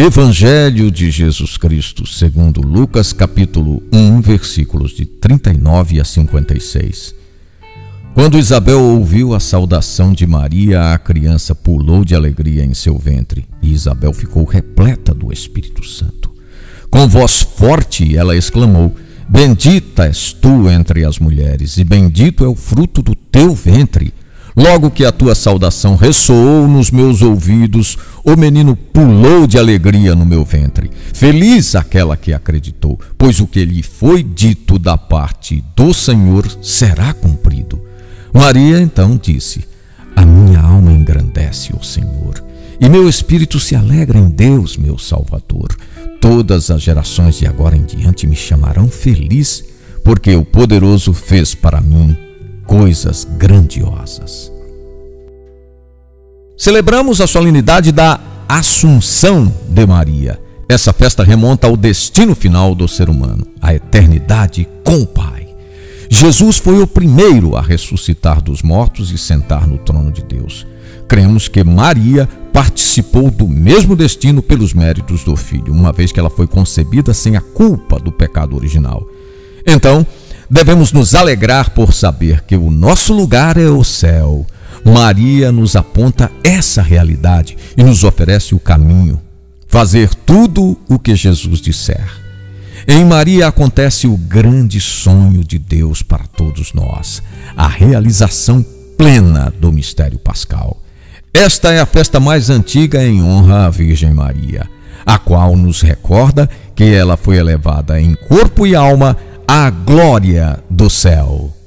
Evangelho de Jesus Cristo, segundo Lucas, capítulo 1, versículos de 39 a 56. Quando Isabel ouviu a saudação de Maria, a criança pulou de alegria em seu ventre, e Isabel ficou repleta do Espírito Santo. Com voz forte, ela exclamou: Bendita és tu entre as mulheres, e bendito é o fruto do teu ventre. Logo que a tua saudação ressoou nos meus ouvidos, o menino pulou de alegria no meu ventre. Feliz aquela que acreditou, pois o que lhe foi dito da parte do Senhor será cumprido. Maria então disse: A minha alma engrandece o Senhor, e meu espírito se alegra em Deus, meu Salvador. Todas as gerações de agora em diante me chamarão feliz, porque o poderoso fez para mim coisas grandiosas. Celebramos a solenidade da Assunção de Maria. Essa festa remonta ao destino final do ser humano, a eternidade com o Pai. Jesus foi o primeiro a ressuscitar dos mortos e sentar no trono de Deus. Cremos que Maria participou do mesmo destino pelos méritos do Filho, uma vez que ela foi concebida sem a culpa do pecado original. Então, devemos nos alegrar por saber que o nosso lugar é o céu. Maria nos aponta essa realidade e nos oferece o caminho. Fazer tudo o que Jesus disser. Em Maria acontece o grande sonho de Deus para todos nós, a realização plena do mistério pascal. Esta é a festa mais antiga em honra à Virgem Maria, a qual nos recorda que ela foi elevada em corpo e alma à glória do céu.